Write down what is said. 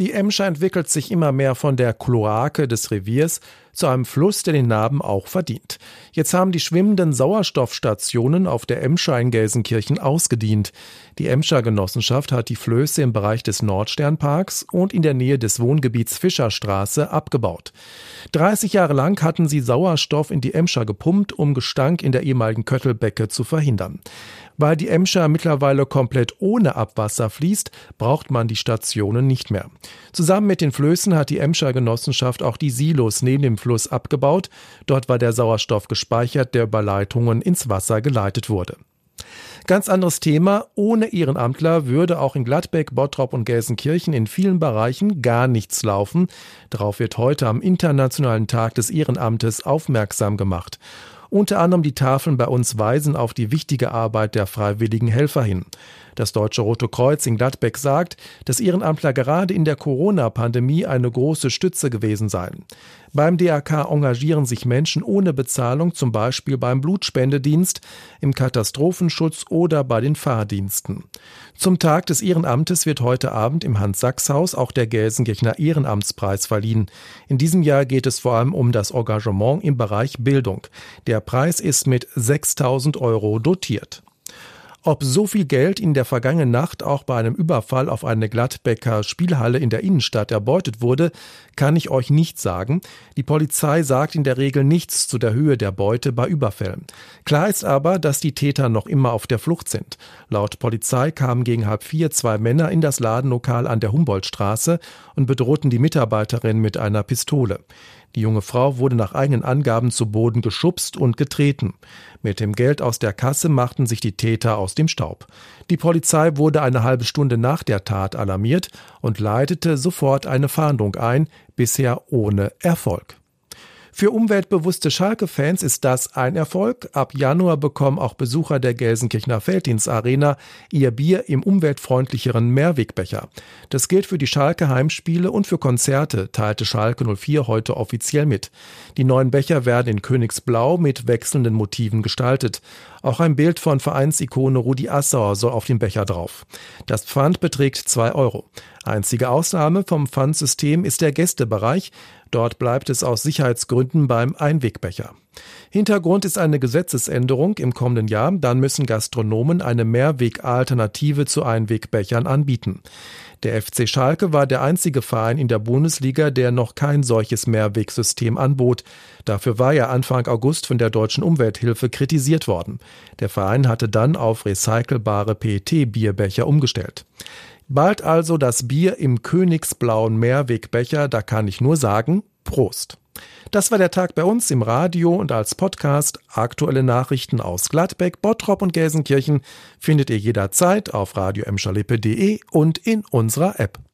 Die Emscher entwickelt sich immer mehr von der Kloake des Reviers zu einem Fluss, der den Namen auch verdient. Jetzt haben die schwimmenden Sauerstoffstationen auf der Emscher in Gelsenkirchen ausgedient. Die Emscher Genossenschaft hat die Flöße im Bereich des Nordsternparks und in der Nähe des Wohngebiets Fischerstraße abgebaut. 30 Jahre lang hatten sie Sauerstoff in die Emscher gepumpt, um Gestank in der ehemaligen Köttelbecke zu verhindern. Weil die Emscher mittlerweile komplett ohne Abwasser fließt, braucht man die Stationen nicht mehr. Zusammen mit den Flößen hat die Emscher Genossenschaft auch die Silos neben dem Fluss abgebaut. Dort war der Sauerstoff gespeichert, der über Leitungen ins Wasser geleitet wurde. Ganz anderes Thema. Ohne Ehrenamtler würde auch in Gladbeck, Bottrop und Gelsenkirchen in vielen Bereichen gar nichts laufen. Darauf wird heute am Internationalen Tag des Ehrenamtes aufmerksam gemacht. Unter anderem die Tafeln bei uns weisen auf die wichtige Arbeit der freiwilligen Helfer hin. Das Deutsche Rote Kreuz in Gladbeck sagt, dass Ehrenamtler gerade in der Corona-Pandemie eine große Stütze gewesen seien. Beim DRK engagieren sich Menschen ohne Bezahlung, zum Beispiel beim Blutspendedienst, im Katastrophenschutz oder bei den Fahrdiensten. Zum Tag des Ehrenamtes wird heute Abend im Hans-Sachs-Haus auch der Gelsenkirchener Ehrenamtspreis verliehen. In diesem Jahr geht es vor allem um das Engagement im Bereich Bildung. Der Preis ist mit 6000 Euro dotiert. Ob so viel Geld in der vergangenen Nacht auch bei einem Überfall auf eine Gladbecker Spielhalle in der Innenstadt erbeutet wurde, kann ich euch nicht sagen. Die Polizei sagt in der Regel nichts zu der Höhe der Beute bei Überfällen. Klar ist aber, dass die Täter noch immer auf der Flucht sind. Laut Polizei kamen gegen halb vier zwei Männer in das Ladenlokal an der Humboldtstraße und bedrohten die Mitarbeiterin mit einer Pistole. Die junge Frau wurde nach eigenen Angaben zu Boden geschubst und getreten. Mit dem Geld aus der Kasse machten sich die Täter aus dem Staub. Die Polizei wurde eine halbe Stunde nach der Tat alarmiert und leitete sofort eine Fahndung ein, bisher ohne Erfolg. Für umweltbewusste Schalke-Fans ist das ein Erfolg. Ab Januar bekommen auch Besucher der Gelsenkirchener Felddienstarena ihr Bier im umweltfreundlicheren Mehrwegbecher. Das gilt für die Schalke Heimspiele und für Konzerte, teilte Schalke 04 heute offiziell mit. Die neuen Becher werden in Königsblau mit wechselnden Motiven gestaltet. Auch ein Bild von Vereinsikone Rudi Assauer soll auf dem Becher drauf. Das Pfand beträgt zwei Euro. Einzige Ausnahme vom Pfandsystem ist der Gästebereich. Dort bleibt es aus Sicherheitsgründen beim Einwegbecher. Hintergrund ist eine Gesetzesänderung im kommenden Jahr. Dann müssen Gastronomen eine Mehrwegalternative zu Einwegbechern anbieten. Der FC Schalke war der einzige Verein in der Bundesliga, der noch kein solches Mehrwegsystem anbot. Dafür war er Anfang August von der deutschen Umwelthilfe kritisiert worden. Der Verein hatte dann auf recycelbare PET-Bierbecher umgestellt. Bald also das Bier im Königsblauen Mehrwegbecher, da kann ich nur sagen, Prost. Das war der Tag bei uns im Radio und als Podcast. Aktuelle Nachrichten aus Gladbeck, Bottrop und Gelsenkirchen findet ihr jederzeit auf radio und in unserer App.